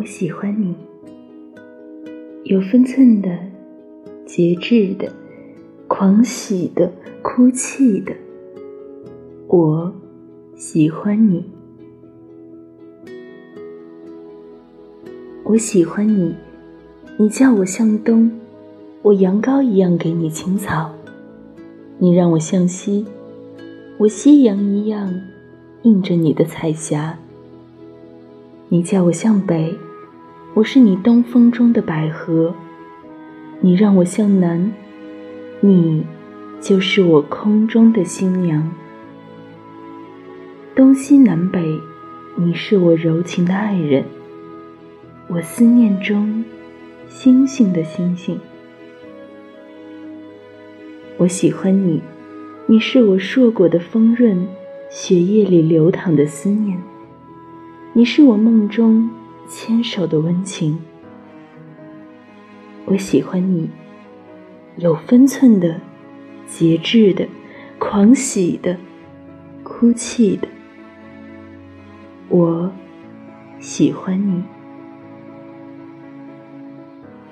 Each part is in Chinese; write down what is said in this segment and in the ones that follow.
我喜欢你，有分寸的、节制的、狂喜的、哭泣的。我喜欢你，我喜欢你。你叫我向东，我羊羔一样给你青草；你让我向西，我夕阳一样映着你的彩霞。你叫我向北，我是你东风中的百合；你让我向南，你就是我空中的新娘。东西南北，你是我柔情的爱人，我思念中星星的星星。我喜欢你，你是我硕果的丰润，血液里流淌的思念。你是我梦中牵手的温情，我喜欢你，有分寸的、节制的、狂喜的、哭泣的。我喜欢你，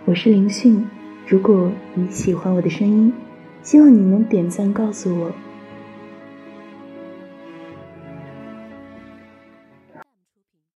我是林迅。如果你喜欢我的声音，希望你能点赞告诉我。